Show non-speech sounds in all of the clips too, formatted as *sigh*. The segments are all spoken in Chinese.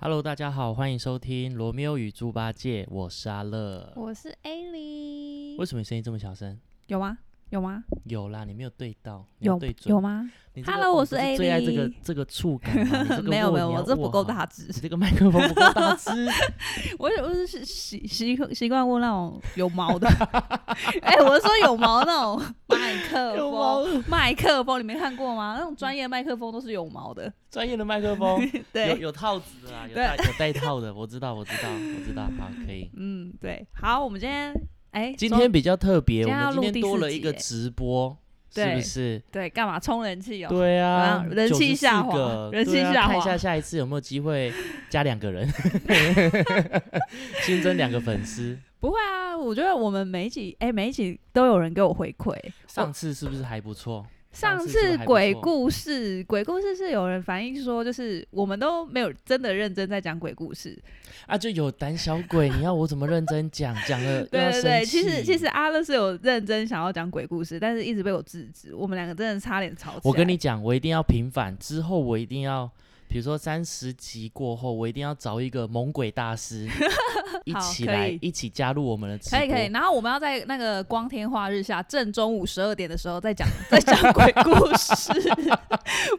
Hello，大家好，欢迎收听《罗密欧与猪八戒》，我是阿乐。我是 A 莉为，什么你声音这么小声？有吗？有吗？有啦，你没有对到，有对准有。吗？你这个 Hello，哦我是你不是最爱这个这个触感吗，*laughs* 你这个没有没有，我这不够大只你。这个麦克风不够大只。*laughs* 我我是习习习惯握那种有毛的。*laughs* 哎、我是说有毛那种麦克风，麦克风你没看过吗？那种专业麦克风都是有毛的。专业的麦克风有对，有套子的啦，有对带有带套的，我知道我知道我知道，好可以。嗯，对。好，我们今天哎，今天比较特别，我今天多了一个直播，是不是？对干嘛冲人气哦？对啊人气94下滑个人气对啊下滑看一下下一次有没有机会加两个人，*laughs* 新增两个粉丝。不会啊，我觉得我们每一集哎每一集都有人给我回馈。上次是不是还不错？上上次鬼故事，鬼故事是有人反映说，就是我们都没有真的认真在讲鬼故事。啊，就有胆小鬼，你要我怎么认真讲？*laughs* 讲了对对对，其实其实阿乐是有认真想要讲鬼故事，但是一直被我制止。我们两个真的差点吵起来。我跟你讲，我一定要平反，之后我一定要，比如说三十集过后，我一定要找一个猛鬼大师 *laughs* 一起来，一起加入我们的直播。可以可以，然后我们要在那个光天化日下，正中午十二点的时候再讲 *laughs* 再讲鬼故事，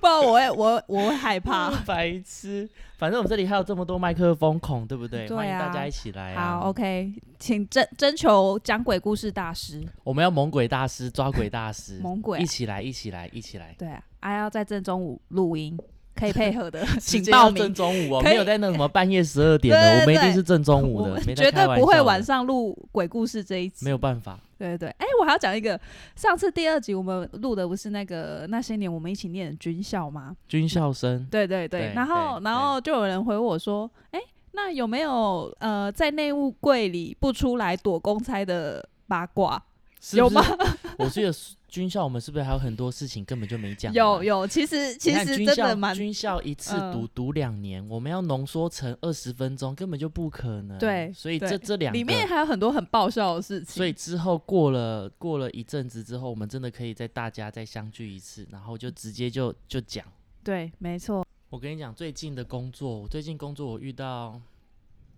不然我会我我会害怕。*laughs* 白痴。反正我们这里还有这么多麦克风孔，对不对？对欢迎大啊家一起来啊！好，OK，请征征求讲鬼故事大师，我们要猛鬼大师、抓鬼大师，猛鬼一起来，一起来，一起来。对啊，还要在正中午录音，可以配合的，*laughs* 请报间要正名。中午哦，没有在那什么半夜十二点的，我们一定是正中午的，绝对不会晚上录鬼故事这一集，没有办法。对对对，哎、我还要讲一个，上次第二集我们录的不是那个那些年我们一起念的军校吗？军校生，对对对，然后然后就有人回我说，哎、那有没有呃在内务柜里不出来躲公差的八卦？有是不是？我记得 *laughs* *laughs* 军校我们是不是还有很多事情根本就没讲？有。有，其实其实真的蛮军校一次嗯读读两年，我们要浓缩成二十分钟，根本就不可能。对所以这这两个里面还有很多很爆笑的事情。所以之后过了过了一阵子之后，我们真的可以在大家再相聚一次，然后就直接就就讲。对，没错，我跟你讲，最近的工作，我最近工作我遇到，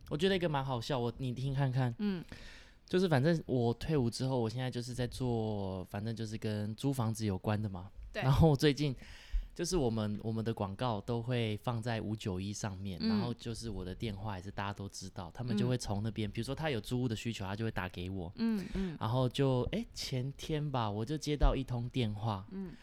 我觉得一个蛮好笑，我你听看看，嗯就是反正我退伍之后，我现在就是在做，反正就是跟租房子有关的嘛。对然后我最近就是我们我们的广告都会放在五九一上面，然嗯后就是我的电话也是大家都知道，他们就嗯会从那边，比如说他有租屋的需求，他就会打给我，嗯嗯然后就哎、前天吧，我就接到一通电话，嗯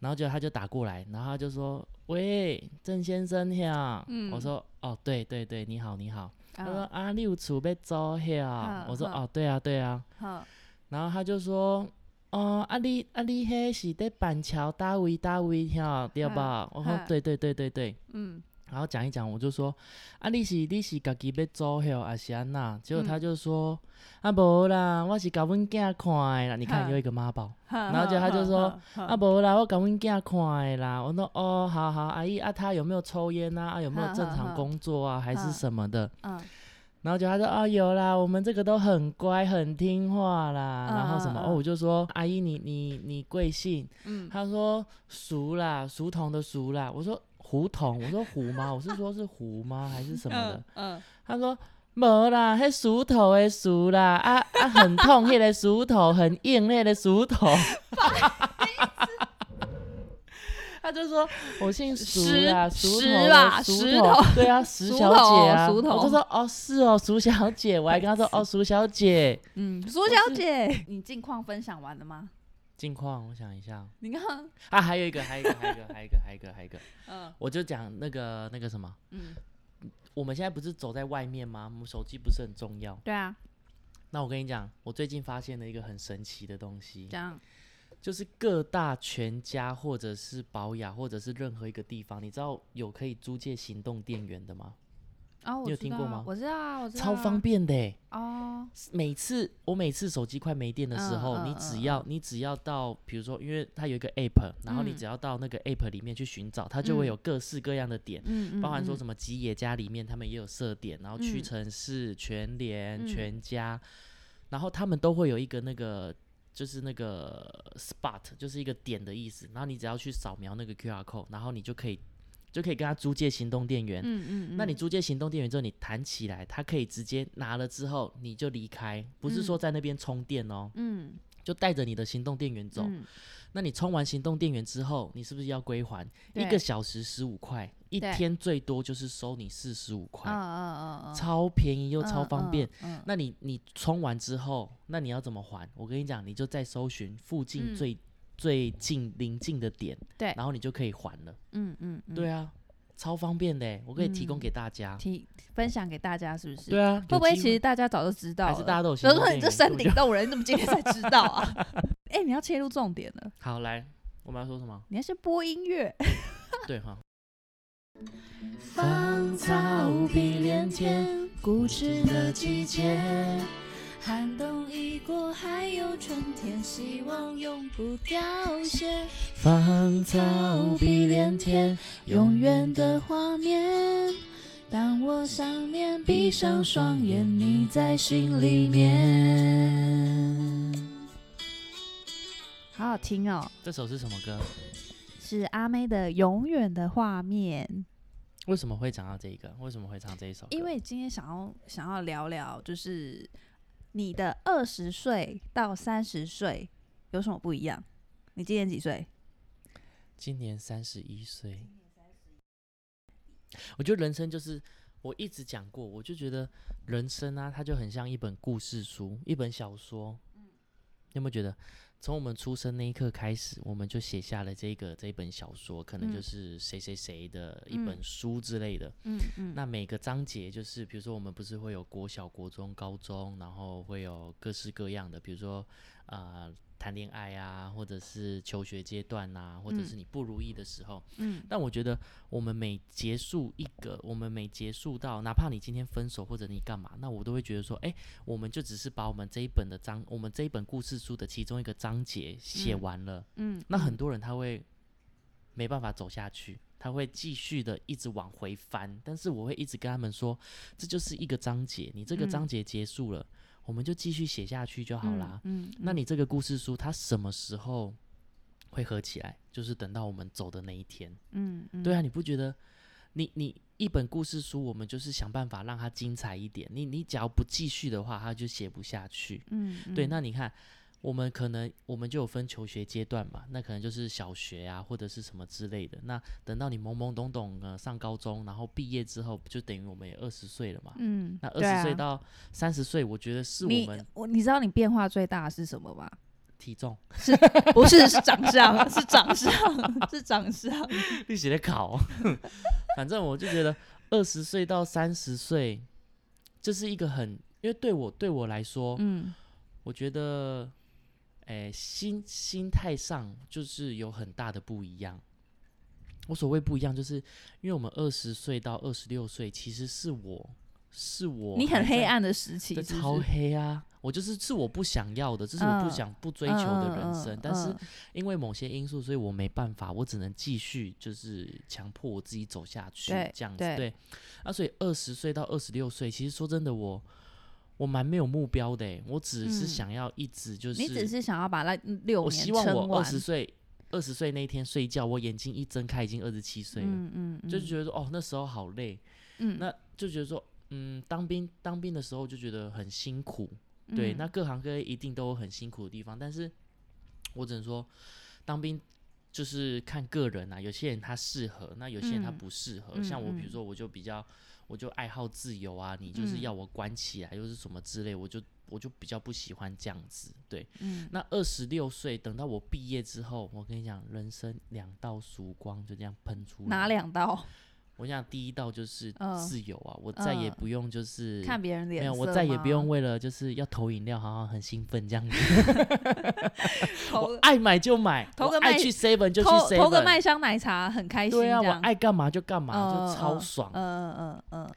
然后就他就打过来，然后他就说：“喂，郑先生呀。嗯我说：“哦，对对对，你好你好。他说：“啊啊，你有厝要租呀？”嗯我说：“嗯哦，对啊对啊。好”然后他就说：“哦，啊你啊你迄是在板桥大位大位呀，对吧？”我说嗯：“对对对对对。”嗯然后讲一讲，我就说：“啊，你是你是家己要租迄还是安那？”结果他嗯就说：“啊，无啦，我是甲阮囝看的啦。”你看嗯又一个妈宝。*laughs* 然然后就他就说嗯啊，无啦，我甲阮囝看的啦。我说哦，好好，阿姨啊，他有没有抽烟啊？啊，有没有正常工作啊？还是嗯什么的？嗯然后就他说哦，有啦，我们这个都很乖，很听话啦。然后什么哦，我就说阿姨，你你你贵姓？嗯他说熟啦，熟童的熟啦。我说胡同，我说胡吗？我是说是胡吗？还是什么的？嗯他说。没啦，迄熟头的熟啦，啊啊很痛，迄个熟头很硬，迄个熟头。*laughs* 他就说：“我姓熟啦，石熟头石吧的熟头石头，对啊，石小姐啊。”熟头我就说：“哦，是哦，苏小姐。”我还跟他说：“哦，苏小姐。嗯，苏小姐，你近况分享完了吗？”近况，我想一下。你看，啊，还有一个，还有一个，还有一个，*laughs* 还有一个，还有一个，还有一个，嗯。我就讲那个那个什么，嗯，我们现在不是走在外面吗？我们手机不是很重要。对啊，那我跟你讲，我最近发现了一个很神奇的东西。这，样，就是各大全家或者是保雅或者是任何一个地方，你知道有可以租借行动电源的吗？哦，你有听过吗？我知道啊，我知道啊，超方便的欸。哦，每次我每次手机快没电的时候，你只嗯要你只要到，比如说，因为它有一个 app，然后你嗯只要到那个 app 里面去寻找，它就会嗯。有各式各样的点，嗯包含说，什么吉野家里面他们也有设点，然后屈嗯臣氏、全联、嗯。全家，然后他们都会有一个那个。就是那个 spot，就是一个点的意思。然后你只要去扫描那个 QR code，然后你就可以就可以跟他租借行动电源。嗯嗯，那你租借行动电源之后，你弹起来，他可以直接拿了之后你就离开，不是说在那边充电哦，嗯就带着你的行动电源走。嗯那你充完行动电源之后，你是不是要归还？一个小时十五块，一天最多就是收你四十五块，超便宜又超嗯方便。，嗯那你你充完之后，那你要怎么还？我跟你讲，你就再搜寻附近嗯最、最近临近的点，对然后你就可以还了。嗯嗯嗯，对啊，超方便的欸，我可以提供嗯给大家。提分享给大家是不是？对啊，会不会其实大家早就知道了？还是大家都有比如说你这山顶洞人，你怎么今天才知道啊？*laughs* 哎、你要切入重点了，好来，我们要说什么？你要先播音乐。对哈。芳草碧连天，固执的季节。寒冬已过，还有春天，希望永不凋谢。芳草碧连天，永远的画面。当我想念，闭上双眼，你在心里面。好好听哦，这首是什么歌？是阿妹的《永远的画面》。为什么会讲到这个？为什么会唱这一首歌？因为今天想要想要聊聊，就是你的二十岁到三十岁有什么不一样？你今年几岁？今年三十一岁。我觉得人生就是我一直讲过，我就觉得人生啊，它就很像一本故事书，一本小说。你有没有觉得，从我们出生那一刻开始，我们就写下了这个这一本小说，可能嗯。就是谁谁谁的一嗯。本书之类的。嗯嗯。那每个章节就是，比如说我们不是会有国小、国中、高中，然后会有各式各样的，比如说呃谈恋爱啊，或者是求学阶段啊，或者嗯是你不如意的时候。嗯但我觉得我们每结束一个，我们每结束到，哪怕你今天分手或者你干嘛，那我都会觉得说，哎、我们就只是把我们这一本的章，我们这一本故事书的其中一个章节写嗯完了。嗯，那很多人他会没办法走下去，他会继续的一直往回翻，但是我会一直跟他们说，这就是一个章节，你这个章嗯节结束了，我们就继续写下去就好啦。嗯，那你这个故事书它什么时候会合起来？就是等到我们走的那一天。嗯嗯，对啊，你不觉得？你你一本故事书，我们就是想办法让它精彩一点。你你只要不继续的话，它就写不下去。嗯，嗯，对，那你看，我们可能我们就有分求学阶段嘛，那可能就是小学啊，或者是什么之类的。那等到你懵懵懂懂呃上高中，然后毕业之后，不就等于我们也二十岁了嘛？嗯，那二十岁到三十岁，我觉得是我们我你知道你变化最大的是什么吗？体重是。不是，是长相，是长相，*laughs* 是长相。*laughs* 你写的考，*laughs* 反正我就觉得二十岁到三十岁，这是一个很，因为对我对我来说，嗯我觉得，诶、心心态上就是有很大的不一样。我所谓不一样，就是因为我们二十岁到二十六岁，其实是我是我你很黑暗的时期，这超黑啊！我就是是我不想要的，这是我不嗯想、不追求的人生。但是嗯因为某些因素，所以我没办法，我只能继续就是强迫我自己走下去，这样子。对对，啊，所以二十岁到二十六岁，其实说真的，我我蛮没有目标的欸，我只是嗯。想要一直就是，你只是想要把那六我希望我二十岁二十岁那一天睡觉，我眼睛一睁开已经二十七岁了，嗯嗯，嗯。就觉得说哦那时候好累，嗯。那就觉得说嗯当兵当兵的时候就觉得很辛苦，对，嗯。那各行各业一定都有很辛苦的地方，但是我只能说，当兵就是看个人啊，有些人他适合，那有些人他嗯不适合。嗯像我，比如嗯说，我就比较，我就爱好自由啊，你就是嗯要我关起来，又是什么之类，我就我就比较不喜欢这样子。对，嗯那二十六岁，等到我毕业之后，我跟你讲，人生两道曙光就这样喷出来。哪？两刀？我想第一道就是嗯自由啊，我再也嗯不用就是看别人脸色没有，我再也不用为了就是要投饮料，好像很兴奋这样子。*laughs* 我爱买就买，投个爱去 seven 就去 seven，投个麦香奶茶，很开心。对啊，我爱干嘛就干嘛，嗯就超嗯爽。嗯嗯嗯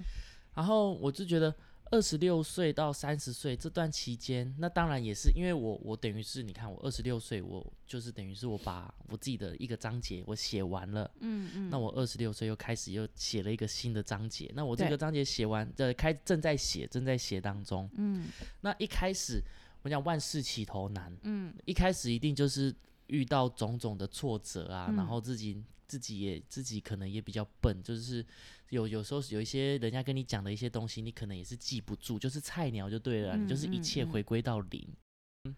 然后我就觉得二十六岁到三十岁这段期间，那当然也是因为我我等于是你看我二十六岁，我就是等于是我把我自己的一个章节我写完了。嗯嗯，那我二十六岁又开始又写了一个新的章节，那我这个章节写完，呃，开正在写，正在写当中。嗯那一开始我讲万事起头难，嗯一开始一定就是遇到种种的挫折啊，嗯然后自己自己也自己可能也比较笨，就是有有时候有一些人家跟你讲的一些东西，你可能也是记不住，就是菜鸟就对了，你就是一切回归到零。嗯，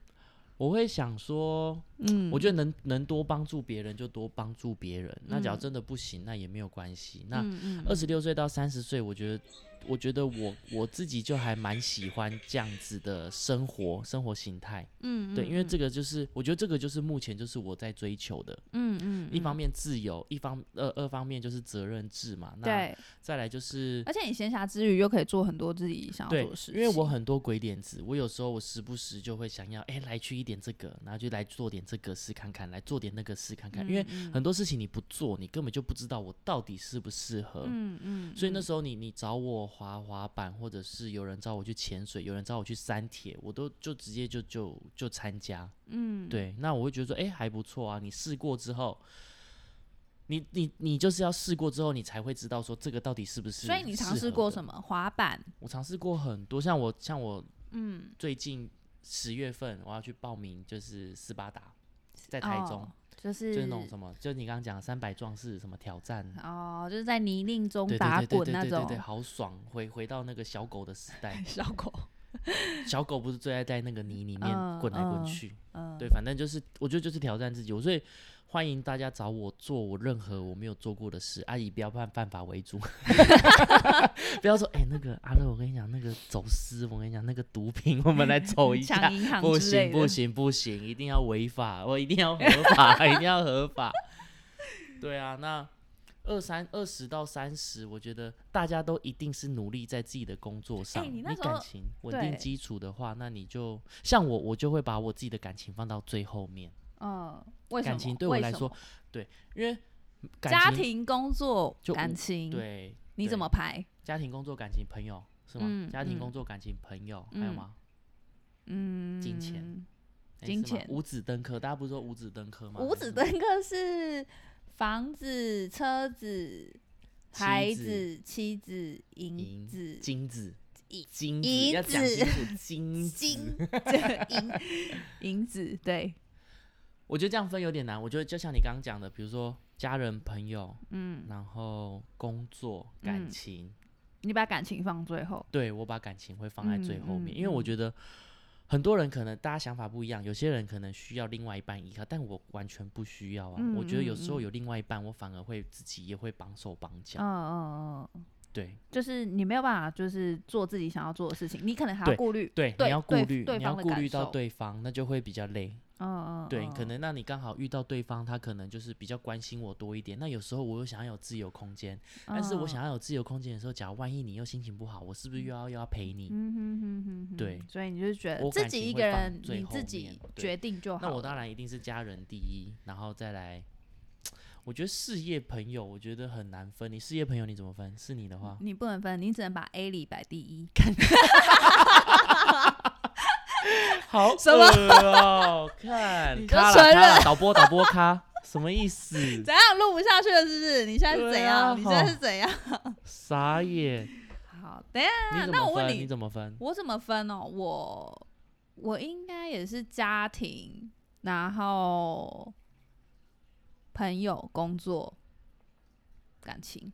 我会想说，嗯我觉得能能多帮助别人就多帮助别人，那假如嗯真的不行，那也没有关系。那二十六岁到三十岁，我觉得，我觉得我我自己就还蛮喜欢这样子的生活生活形态。嗯对，因为这个个就是我觉得这个就是目前就是我在追求的。嗯嗯一方面自由，一方二二方面就是责任制嘛。那对，再来就是而且你闲暇之余又可以做很多自己想要做的事，情，因为我很多鬼点子，我有时候我时不时就会想要，哎、来去一点这个，然后就来做点这个试看看，来做点那个试看看。因为嗯很多事情你不做，你根本就不知道我到底适不适合。嗯嗯，所以那嗯时候你你找我滑滑板，或者是有人找我去潜水，有人找我去山铁，我都就直接就就就参加。嗯对，那我会觉得说，哎、还不错啊。你试过之后，你你你就是要试过之后，你才会知道说这个到底是不是。所以你尝试过什么？么滑板？我尝试过很多，像我像我嗯，最近十月份我要去报名，就是斯巴达，在台中，哦就是就是那种什么，就你刚刚讲三百壮士什么挑战。哦，就是在泥泞中打对对滚那种。对对对对，好爽！回回到那个小狗的时代，*laughs* 小狗，小狗不是最爱在那个泥里面嗯滚来滚嗯去，嗯，对，反正就是我觉得就是挑战自己，我所以欢迎大家找我做我任何我没有做过的事，阿姨不要犯犯法为主，*laughs* 不要说哎、那个阿乐，我跟你讲那个走私，我跟你讲那个毒品，我们来 *laughs* 走一下不行不，行不行，一定要违法，我一定要合法，*laughs* 一定要合法，对啊，那。二三二十到三十，我觉得大家都一定是努力在自己的工作上。哎你感情稳定基础的话，那你就像我，我就会把我自己的感情放到最后面。嗯，为什么？感情对我来说对，因为家庭、工作、感情，对你怎么排？家庭、工作、感情、朋友是吗？嗯家庭、嗯工作、感情、朋友，还有嗯吗？嗯，金钱哎金钱五子登科，大家不是说五子登科吗？五子登科是房子、车子、孩子子、妻子、银银子、金子银金子银要讲子清楚，金金银银子，对，*laughs* 我觉得这样分有点难。我觉得就像你刚刚讲的，比如说家人、朋友，嗯，然后工作、感嗯。情，你把感情放最后，对我把感情会放在最后面，嗯嗯因为我嗯。觉得很多人可能大家想法不一样，有些人可能需要另外一半依靠，但我完全不需要啊。嗯我觉得有时候有另外一半，我反而会自己也会绑手绑脚。嗯嗯嗯，对就是你没有办法，就是做自己想要做的事情，你可能还要顾虑，对，你要顾对虑，你要顾虑到对方，那就会比较累。嗯嗯，对，嗯可能那你刚好遇到对方，他可能就是比较关心我多一点。那有时候我又想要有自由空间，但是我嗯想要有自由空间的时候，假如万一你又心情不好，我是不是又要又要陪你？嗯哼哼哼哼，对所以你就觉得自己一个人，你自己决定就好。那我当然一定是家人第一，然后再来。我觉得事业朋友，我觉得很难分。你事业朋友你怎么分？是你的话，你不能分，你只能把 A 里摆第一。*laughs* 好什么？看，你就卡了承认卡了，导播导播卡，什么意思？怎样录不下去了？是不是？你现在是怎对样？啊你现在是怎样？*laughs* 傻眼！*laughs* 好，等一下？那我问你你怎么分？我怎么分哦？我我应该也是家庭，然后朋友、工作、感情。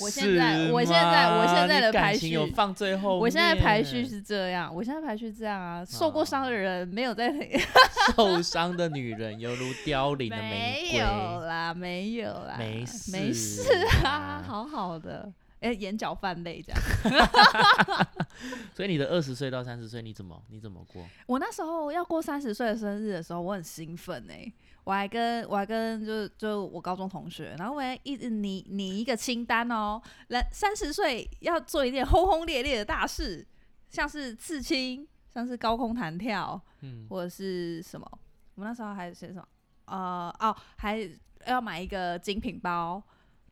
我现在我现在我现在的排序有序放最后。我现在排序是这样，我现在排序这样啊，受过伤的人没有在 *laughs* 受伤的女人犹如凋零的玫瑰。没有啦，没有啦，没事没事事啊，好好的，哎、眼角泛泪这样。*laughs* 所以你的二十岁到三十岁，你怎么你怎么过？我那时候要过三十岁的生日的时候，我很兴奋哎、我还跟我还跟就就我高中同学，然后我还一直拟拟一个清单哦，来三十岁要做一件轰轰烈烈的大事，像是刺青，像是高空弹跳，嗯，或者是什么？我们那时候还写什么？呃，哦，还要买一个精品包，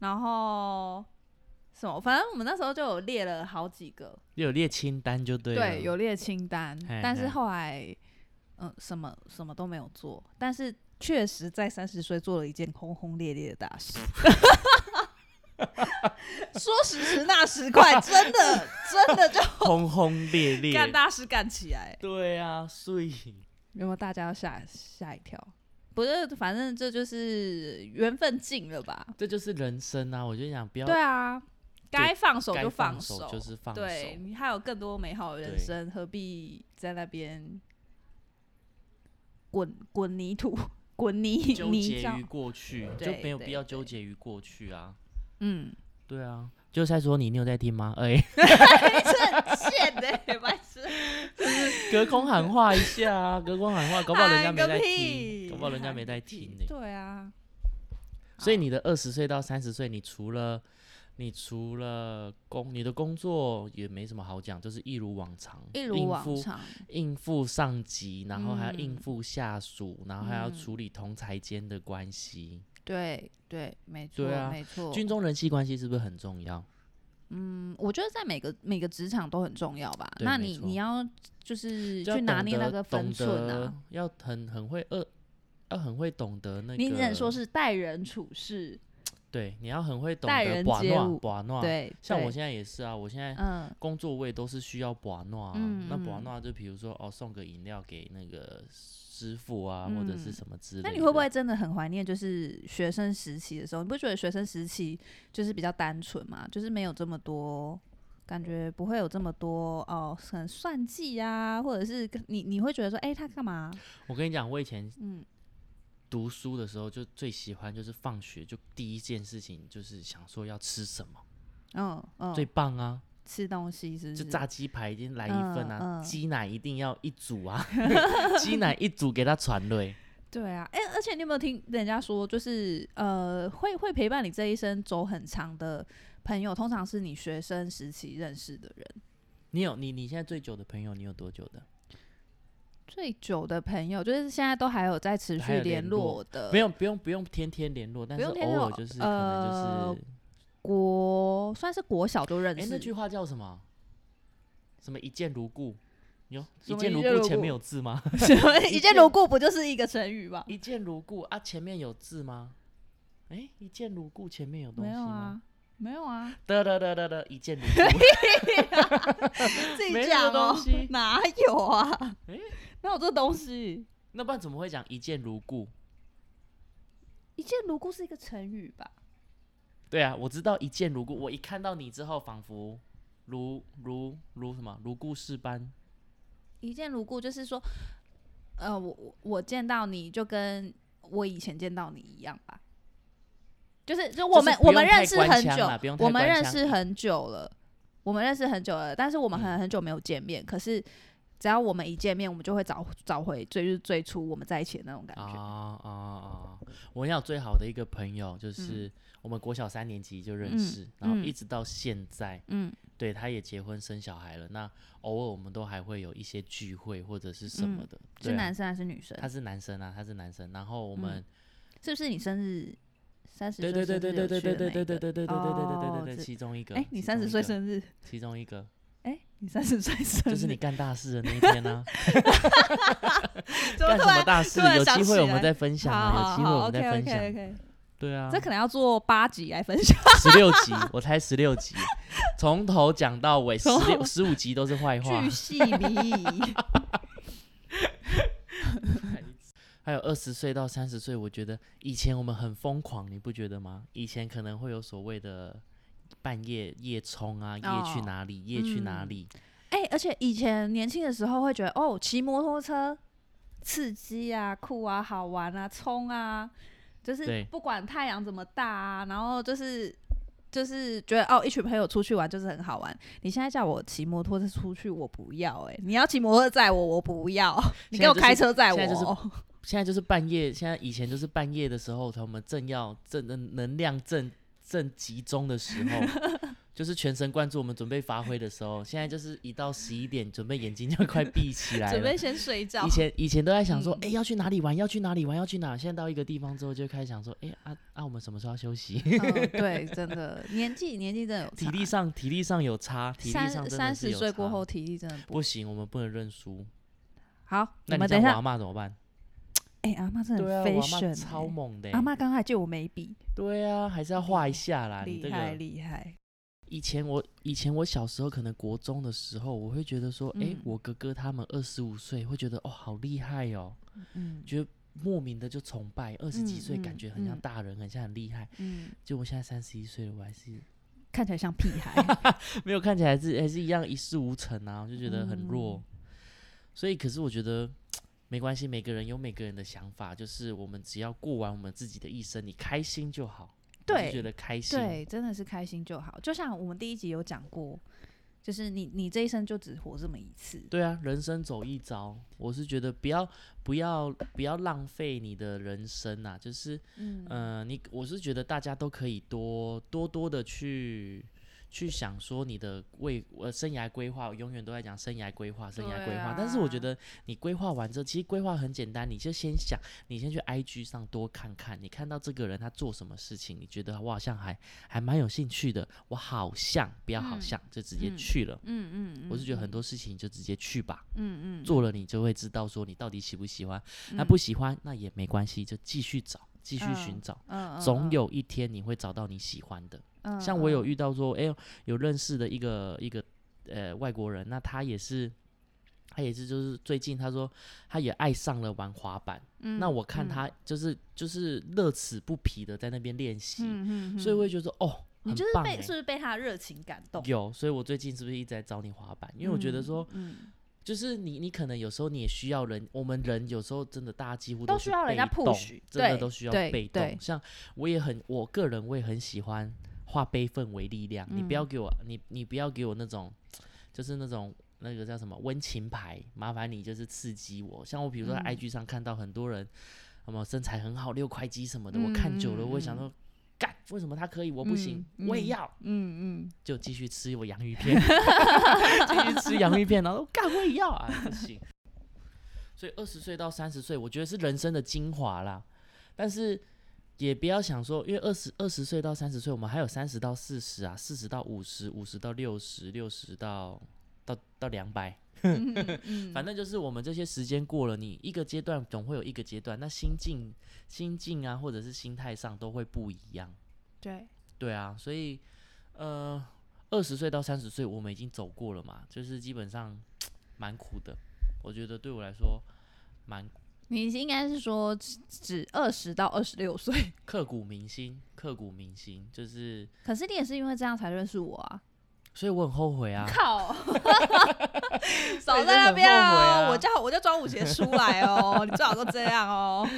然后什么？反正我们那时候就有列了好几个，有列清单就对了。对，有列清单嘿，但是后来，嗯，什么什么都没有做，但是确实在三十岁做了一件轰轰烈烈的大事。*laughs* 说时迟，那时快，真的真的就 *laughs* 轰轰烈烈。干大事干起来。对啊，所以有没有大家要吓吓一跳？不是，反正这就是缘分尽了吧？这就是人生啊！我就想不要对啊，该放手就该放手，就是放手。对你还有更多美好的人生，何必在那边滚滚泥土、滚泥纠结于过去，就没有必要纠结于过去啊。嗯，对啊。就在说你，你有在听吗？哎，*laughs* *laughs* 很贱的，白痴，隔空喊话一下啊，隔空喊话，搞不好人家没在听，搞不好人家没在听呢。对啊，所以你的二十岁到三十岁，你除了你除了工，你的工作也没什么好讲，就是一如往常，一如往常，应付上级，然后还要应付下属，然后还要处理同才间的关系。对对，没错，没错。军中人际关系是不是很重要？嗯，我觉得在每个每个职场都很重要吧。那你你要就是去拿捏那个分寸啊，要很很会呃，要很会懂得那个。你只能说是待人处事。对，你要很会懂得把诺把诺。对，像我现在也是啊，我现在工作位都是需要把诺啊。那把诺就比如说哦，送个饮料给那个。师傅啊，或者是什么之类。那你会不会真的很怀念，就是学生时期的时候？你不觉得学生时期就是比较单纯嘛？就是没有这么多，感觉不会有这么多哦，很算计啊，或者是你你会觉得说，哎，他干嘛？我跟你讲，我以前嗯读书的时候就最喜欢，就是放学就第一件事情就是想说要吃什么，嗯嗯，最棒啊。吃东西是就炸鸡排，一定来一份啊！鸡奶一定要一组啊！*laughs* 鸡奶一组给他传对。对啊，哎，而且你有没有听人家说，就是呃，会会陪伴你这一生走很长的朋友，通常是你学生时期认识的人。你有你你现在最久的朋友，你有多久的？最久的朋友就是现在都还有在持续联络的。不用不用不用天天联络，但是偶尔就是可能就是。国算是国小都认识。哎，那句话叫什么？什么一见如故？有一见如故前面有字吗？*laughs* *laughs* 什么一见如故不就是一个成语吗？一见如故啊，前面有字吗？哎，一见如故前面有东西吗？没有啊。得得得得得，一见如故。*laughs* 自己讲哦。哪有啊？哎，哪有这东西？那不然怎么会讲一见如故？一见如故是一个成语吧？对啊，我知道一见如故。我一看到你之后，仿佛如如如什么如故事般。一见如故就是说，呃，我我我见到你就跟我以前见到你一样吧。就是就我们我们认识很久，我们认识很久了，我们认识很久了，但是我们很很久没有见面。可是只要我们一见面，我们就会找找回最最初我们在一起的那种感觉。啊啊啊！我有最好的一个朋友就是。我们国小三年级就认识，然后一直到现在，嗯，对，他也结婚生小孩了。那偶尔我们都还会有一些聚会或者是什么的。是男生还是女生？他是男生啊，他是男生。然后我们是不是你生日三十？对对对对对对对对对对对对对对对对对，其中一个。哎，你三十岁生日？其中一个。哎，你三十岁生日？就是你干大事的那一天呢？*laughs* 干什么大事？有机会我们再分享啊！有机会我们再分享。对啊，这可能要做八集来分享。十六集，我猜十六集，从头讲到尾，十六十五集都是坏话。巨细靡。*laughs* 还有二十岁到三十岁，我觉得以前我们很疯狂，你不觉得吗？以前可能会有所谓的半夜夜冲啊，夜去哪里，夜去哪里。哎，而且以前年轻的时候会觉得，哦，骑摩托车刺激啊，酷啊，好玩啊，冲啊。就是不管太阳怎么大啊，然后就是就是觉得哦，一群朋友出去玩就是很好玩。你现在叫我骑摩托车出去，我不要哎！你要骑摩托载我，我不要。*laughs* 你给我开车载我。现在就是现在就是半夜，现在以前就是半夜的时候，他们正要正能能量正正集中的时候。*laughs* 就是全神贯注，我们准备发挥的时候，现在就是一到十一点，准备眼睛就快闭起来了，*laughs* 准备先睡觉。以前以前都在想说，哎，要去哪里玩？要去哪里玩？要去哪？现在到一个地方之后，就开始想说，哎，啊啊，我们什么时候要休息？对，真的年纪年纪真的有体力上体力上有差，体力上三三十岁过后体力真的不行，我们不能认输。好，那你等一下，阿妈怎么办？哎，阿妈真的飞神，超猛的。阿妈刚才借我眉笔。对啊，还是要画一下啦。厉害厉害。以前我以前我小时候可能国中的时候，我会觉得说，哎，我哥哥他们二十五岁，会觉得哦好厉害哦，嗯，觉得莫名的就崇拜，二十几岁嗯感觉很像嗯大人，很像很厉害。嗯，就我现在三十一岁了，我还是看起来像屁孩。*laughs* 没有看起来是还是一样一事无成啊，我就觉得很弱。嗯所以，可是我觉得没关系，每个人有每个人的想法，就是我们只要过完我们自己的一生，你开心就好。对觉得开心。对，真的是开心就好。就像我们第一集有讲过，就是你你这一生就只活这么一次。对啊，人生走一遭，我是觉得不要不要不要浪费你的人生啊，就是嗯呃，你我是觉得大家都可以多多多的去去想说你的未呃生涯规划，我永远都在讲生涯规划，生涯规划。但是我觉得你规划完之后，其实规划很简单，你就先想，你先去 IG 上多看看，你看到这个人他做什么事情，你觉得我好像还还蛮有兴趣的，我好像不要好嗯像、就直接嗯去了。嗯嗯，我是觉得很嗯多事情你就直接去吧，嗯嗯做了你就会知道说你到底喜不喜欢。那嗯不喜欢那也没关系，就继续找，继续寻嗯找。嗯嗯总嗯有一天你会找到你喜欢的。嗯像我有嗯遇到说，哎、呦，有认识的一个一个呃外国人，那他也是，他也是就是最近他说他也爱上了玩滑板，那嗯我看嗯他就是就是乐此不疲的在那边练习，所以会觉得说哦，你就是被是不是被他的热情感动？有，所以我最近是不是一直在找你滑板？因为我觉得嗯说，嗯，就是你你可能有时候你也需要人，我们人有时候真的大家几乎是都需要人家 push，真的都需要被动。像我也很，我个人我也很喜欢化悲愤为力量。你不要嗯给我，你你不要给我那种，就是那种那个叫什么温情牌，麻烦你就是刺激我。像我比如说在嗯 IG 上看到很多人，什么身材很好，六块肌什么的，我看久了我会想说。干，为什么他可以，我不行？嗯嗯我也要，嗯嗯，就继续吃我洋芋片，*laughs* 继续吃洋芋片，然后干我也要啊，不行。所以二十岁到三十岁，我觉得是人生的精华啦。但是也不要想说，因为二十二十岁到三十岁，我们还有三十到四十啊，四十到五十，五十到六十，六十到到到两百，*laughs* 反正就是我们这些时间过了，你一个阶段总会有一个阶段，那心境、心境啊，或者是心态上都会不一样。对，对啊，所以呃，二十岁到三十岁，我们已经走过了嘛，就是基本上蛮苦的。我觉得对我来说蛮你应该是说只只二十到二十六岁，刻骨铭心，刻骨铭心，就是可是你也是因为这样才认识我啊！所以我很后悔啊。靠，*laughs* 少在那边哦！我叫我叫庄武杰出来哦，*laughs* 你最好都这样哦。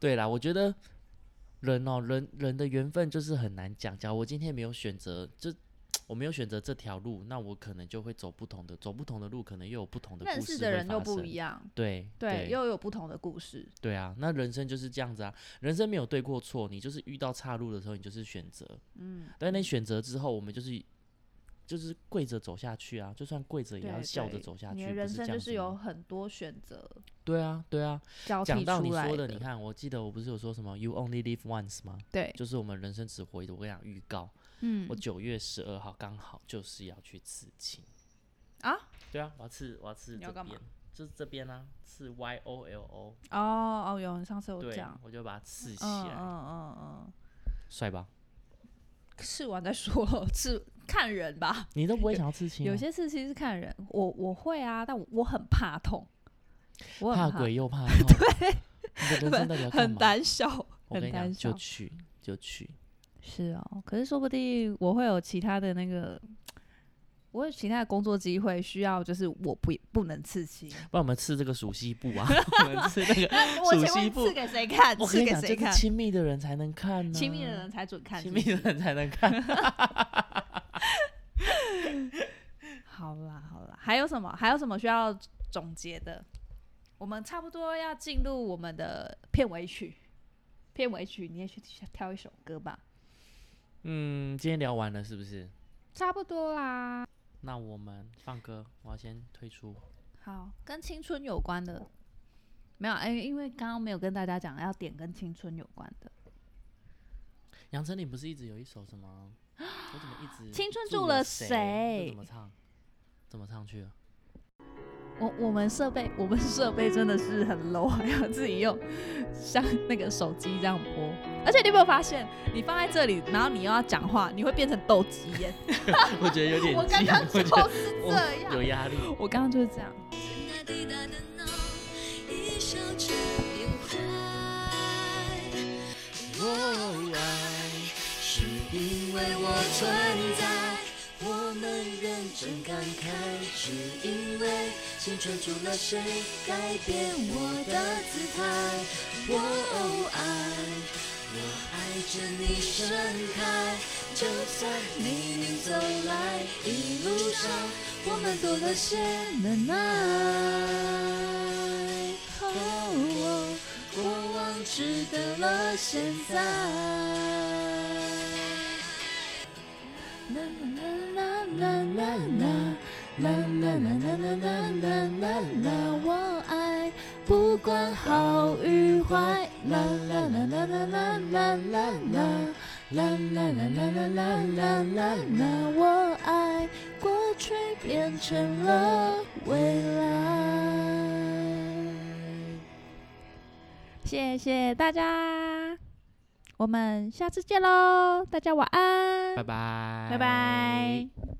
对啦，我觉得人哦，人人的缘分就是很难讲。假如我今天没有选择，就我没有选择这条路，那我可能就会走不同的，走不同的路，可能又有不同的认故事会识的人又不一样，对对，又有不同的故事。对啊，那人生就是这样子啊，人生没有对过错，你就是遇到岔路的时候，你就是选择。嗯，但你选择之后，我们就是就是跪着走下去啊，就算跪着也要笑着走下去。你的人生就是有很多选择对啊，对啊。讲到你说的，你看，我记得我不是有说什么 “you only live once” 吗？对，就是我们人生只活一次。我跟你讲，预告，嗯我九月十二号刚好就是要去刺青。啊，对啊，我要刺，我要刺这你要干嘛边，就是这边啊，刺 Y O L O。哦哦，有你上次有对讲，，我就把它刺起来，嗯嗯嗯嗯，帅吧？试完再说，*laughs* 刺看人吧。你都不会想要刺青哦？有些事情是看人，我我会啊，但我我很怕痛，我很怕鬼又 *laughs* 怕痛。对，你的人生到底要很？胆小，很胆小就。去就去。是哦，可是说不定我会有其他的那个，我有其他的工作机会，需要就是我不不能刺青。不然我们刺这个属西部啊，我们刺那个我请属西部问刺。给谁看？刺我跟你讲，给谁看？亲密的人才能看呢、亲密的人才准 *laughs* 看。亲密的人才能看。*laughs* *laughs* 好啦好啦，还有什么？还有什么需要总结的？我们差不多要进入我们的片尾曲。片尾曲，你也去挑一首歌吧。嗯，今天聊完了是不是？差不多啦。那我们放歌，我要先退出。好，跟青春有关的，没有哎、因为刚刚没有跟大家讲要点跟青春有关的。杨丞琳不是一直有一首什么？我怎么一直青春住住了谁？怎么唱？怎么唱去了？我我们设备，*laughs* 我们设备真的是很 low，*laughs* 还要自己用像那个手机这样播。而且你有没有发现，你放在这里，然后你又要讲话，你会变成斗鸡眼。*laughs* 我觉得有点我刚，刚就是这样，有压力。我刚刚就是这样。我爱，是因为我存在。我们认真感慨，是因为青春除了谁改变我的姿态。我爱，我爱着你盛开，就算泥泞走来，一路上我们多了些能耐。哦，过往值得了现在。啦啦啦啦啦啦啦啦啦啦啦啦啦啦，我爱不管好与坏。啦啦啦啦啦啦啦啦啦啦啦啦啦啦啦啦啦，我爱过去变成了未来。谢谢大家，我们下次见喽，大家晚安，拜拜，拜拜。